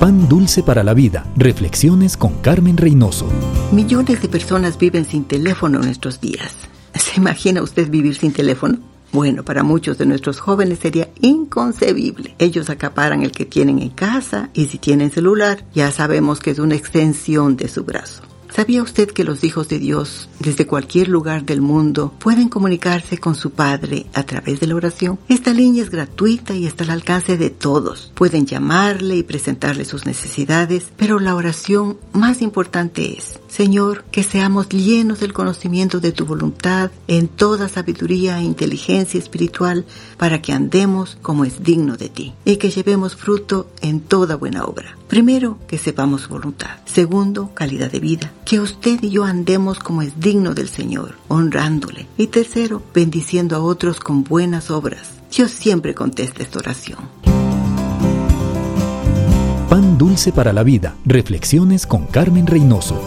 Pan dulce para la vida. Reflexiones con Carmen Reynoso. Millones de personas viven sin teléfono en nuestros días. ¿Se imagina usted vivir sin teléfono? Bueno, para muchos de nuestros jóvenes sería inconcebible. Ellos acaparan el que tienen en casa y si tienen celular, ya sabemos que es una extensión de su brazo. ¿Sabía usted que los hijos de Dios, desde cualquier lugar del mundo, pueden comunicarse con su Padre a través de la oración? Esta línea es gratuita y está al alcance de todos. Pueden llamarle y presentarle sus necesidades, pero la oración más importante es, Señor, que seamos llenos del conocimiento de tu voluntad en toda sabiduría e inteligencia espiritual para que andemos como es digno de ti y que llevemos fruto en toda buena obra. Primero, que sepamos voluntad. Segundo, calidad de vida que usted y yo andemos como es digno del Señor, honrándole. Y tercero, bendiciendo a otros con buenas obras. Dios siempre contesta esta oración. Pan dulce para la vida. Reflexiones con Carmen Reynoso.